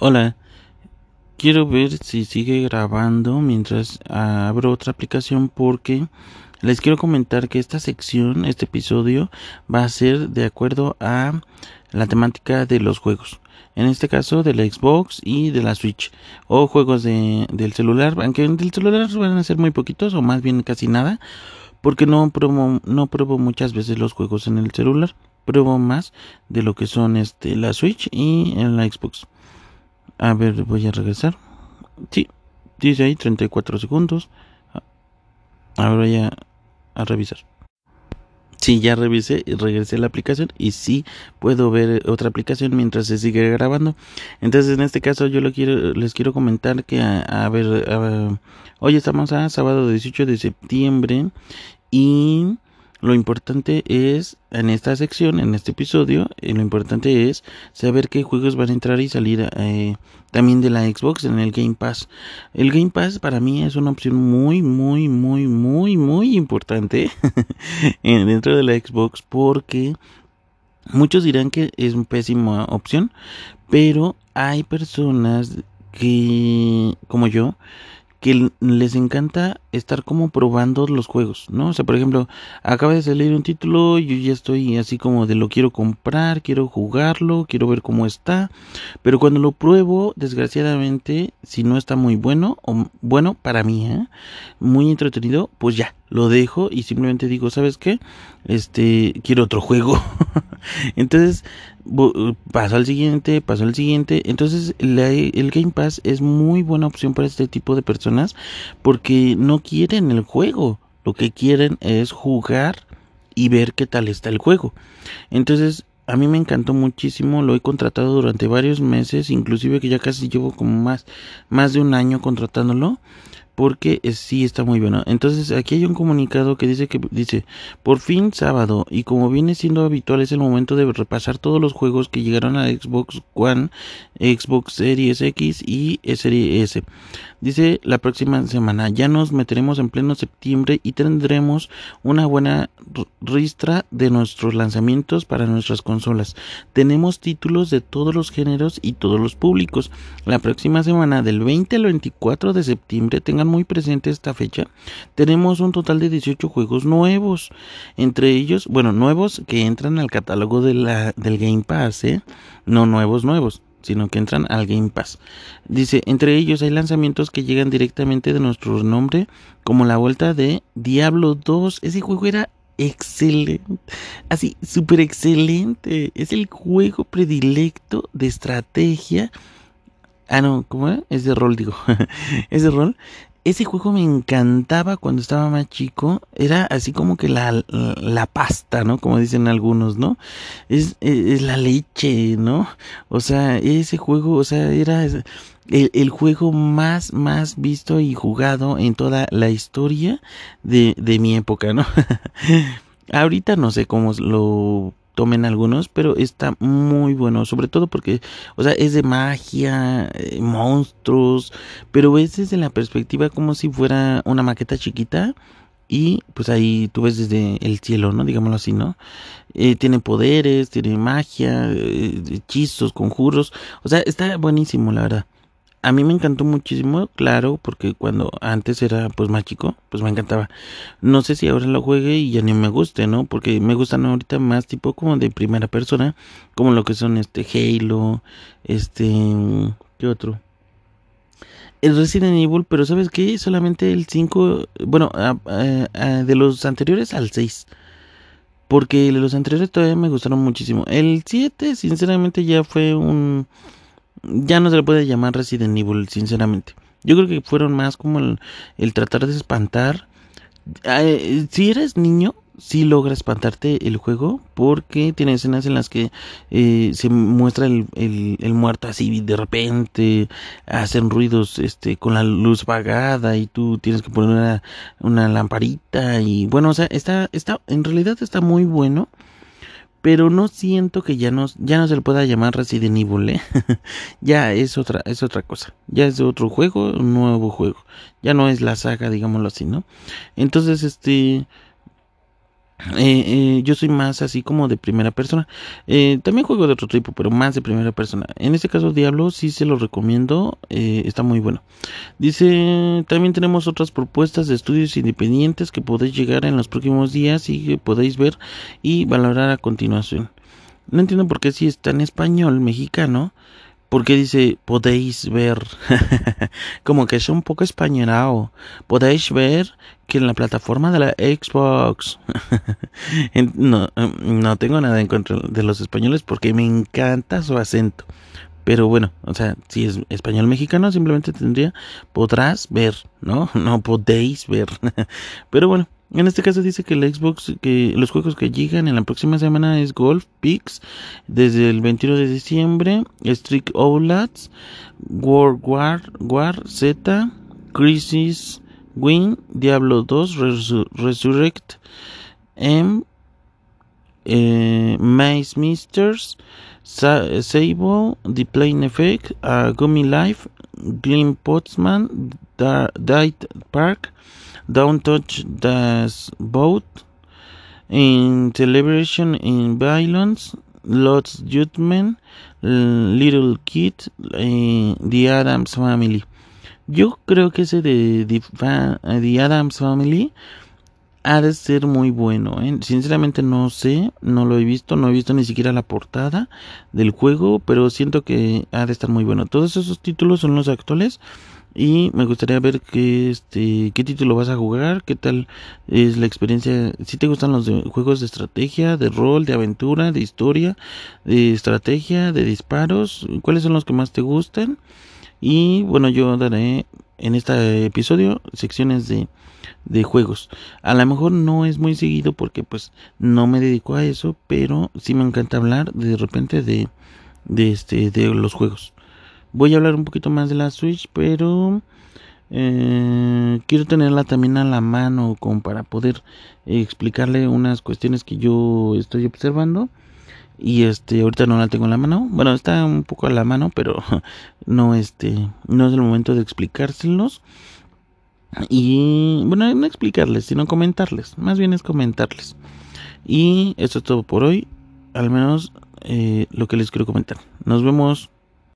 Hola, quiero ver si sigue grabando mientras abro otra aplicación porque les quiero comentar que esta sección, este episodio, va a ser de acuerdo a la temática de los juegos. En este caso de la Xbox y de la Switch. O juegos de, del celular. Aunque del celular van a ser muy poquitos o más bien casi nada. Porque no pruebo, no pruebo muchas veces los juegos en el celular. Pruebo más de lo que son este, la Switch y en la Xbox. A ver, voy a regresar. Sí, dice ahí 34 segundos. Ahora voy a, a revisar. Sí, ya revisé regresé a la aplicación y sí puedo ver otra aplicación mientras se sigue grabando. Entonces, en este caso, yo lo quiero, les quiero comentar que, a ver, hoy estamos a sábado 18 de septiembre y lo importante es, en esta sección, en este episodio, eh, lo importante es saber qué juegos van a entrar y salir eh, también de la Xbox en el Game Pass. El Game Pass para mí es una opción muy, muy, muy, muy, muy importante dentro de la Xbox porque muchos dirán que es una pésima opción, pero hay personas que, como yo, que les encanta estar como probando los juegos, ¿no? O sea, por ejemplo, acaba de salir un título, yo ya estoy así como de lo quiero comprar, quiero jugarlo, quiero ver cómo está, pero cuando lo pruebo, desgraciadamente, si no está muy bueno, o bueno para mí, ¿eh? muy entretenido, pues ya, lo dejo y simplemente digo, ¿sabes qué? Este, quiero otro juego. Entonces, paso al siguiente, paso al siguiente. Entonces, el Game Pass es muy buena opción para este tipo de personas porque no quieren el juego. Lo que quieren es jugar y ver qué tal está el juego. Entonces, a mí me encantó muchísimo, lo he contratado durante varios meses, inclusive que ya casi llevo como más, más de un año contratándolo porque sí está muy bueno. Entonces aquí hay un comunicado que dice que dice, por fin sábado y como viene siendo habitual es el momento de repasar todos los juegos que llegaron a Xbox One, Xbox Series X y Series S. Dice la próxima semana ya nos meteremos en pleno septiembre y tendremos una buena ristra de nuestros lanzamientos para nuestras consolas. Tenemos títulos de todos los géneros y todos los públicos. La próxima semana del 20 al 24 de septiembre tengan muy presente esta fecha. Tenemos un total de 18 juegos nuevos. Entre ellos, bueno, nuevos que entran al catálogo de la, del Game Pass, ¿eh? No nuevos nuevos sino que entran al Game Pass. Dice, entre ellos hay lanzamientos que llegan directamente de nuestro nombre, como la vuelta de Diablo 2. Ese juego era excelente, así, súper excelente. Es el juego predilecto de estrategia. Ah, no, ¿cómo es? De rol, digo. es de rol ese juego me encantaba cuando estaba más chico. Era así como que la, la, pasta, ¿no? Como dicen algunos, ¿no? Es, es, la leche, ¿no? O sea, ese juego, o sea, era el, el, juego más, más visto y jugado en toda la historia de, de mi época, ¿no? Ahorita no sé cómo lo tomen algunos, pero está muy bueno, sobre todo porque, o sea, es de magia, eh, monstruos, pero ves desde la perspectiva como si fuera una maqueta chiquita y pues ahí tú ves desde el cielo, ¿no? Digámoslo así, ¿no? Eh, tiene poderes, tiene magia, eh, hechizos, conjuros, o sea, está buenísimo, la verdad a mí me encantó muchísimo, claro, porque cuando antes era pues más chico, pues me encantaba. No sé si ahora lo juegue y ya ni me guste, ¿no? Porque me gustan ahorita más tipo como de primera persona, como lo que son este Halo, este, ¿qué otro? El Resident Evil, pero ¿sabes qué? Solamente el 5, bueno, de los anteriores al 6. Porque los anteriores todavía me gustaron muchísimo. El 7, sinceramente, ya fue un ya no se le puede llamar Resident Evil, sinceramente. Yo creo que fueron más como el, tratar de espantar. Eh, si eres niño, sí logra espantarte el juego porque tiene escenas en las que eh, se muestra el, el, muerto así de repente, hacen ruidos este con la luz apagada y tú tienes que poner una, una lamparita y bueno, o sea, está, está, en realidad está muy bueno pero no siento que ya no, ya no se le pueda llamar Resident Evil, ¿eh? ya es otra, es otra cosa, ya es otro juego, un nuevo juego, ya no es la saga, digámoslo así, ¿no? Entonces, este, Eh, eh, yo soy más así como de primera persona. Eh, también juego de otro tipo, pero más de primera persona. En este caso, Diablo sí se lo recomiendo. está muy bueno. Dice, también tenemos otras propuestas de estudios independientes que podéis llegar en los próximos días y que podéis ver y valorar a continuación. No entiendo por qué si está en español mexicano porque dice podéis ver como que es un poco españolado podéis ver que en la plataforma de la Xbox no, no tengo nada en contra de los españoles porque me encanta su acento pero bueno, o sea, si es español mexicano, simplemente tendría podrás ver, ¿no? No podéis ver. Pero bueno, en este caso dice que el Xbox, que los juegos que llegan en la próxima semana es Golf Pix desde el 21 de diciembre, Street Outlets, World War, War Z, Crisis, Win, Diablo 2, Resurrect, M, eh, Maze Misters, Sable, The Plane Effect, uh, Gummy Life, Glim Potsman, Park, Don't Touch the Boat, in Celebration in Violence, Lots Judgment, Little Kid, eh, The Adams Family. Yo creo que ese de The, Adams Family ha de ser muy bueno. ¿eh? Sinceramente no sé, no lo he visto, no he visto ni siquiera la portada del juego, pero siento que ha de estar muy bueno. Todos esos títulos son los actuales y me gustaría ver qué este qué título vas a jugar qué tal es la experiencia. Si te gustan los juegos de estrategia de rol de aventura de historia de estrategia de disparos cuáles son los que más te gustan y bueno yo daré en este episodio secciones de de juegos. A lo mejor no es muy seguido porque pues no me dedico a eso pero sí me encanta hablar de repente de de este de los juegos Voy a hablar un poquito más de la Switch, pero eh, quiero tenerla también a la mano como para poder explicarle unas cuestiones que yo estoy observando. Y este, ahorita no la tengo en la mano. Bueno, está un poco a la mano, pero no este, no es el momento de explicárselos. Y bueno, no explicarles, sino comentarles. Más bien es comentarles. Y esto es todo por hoy. Al menos eh, lo que les quiero comentar. Nos vemos.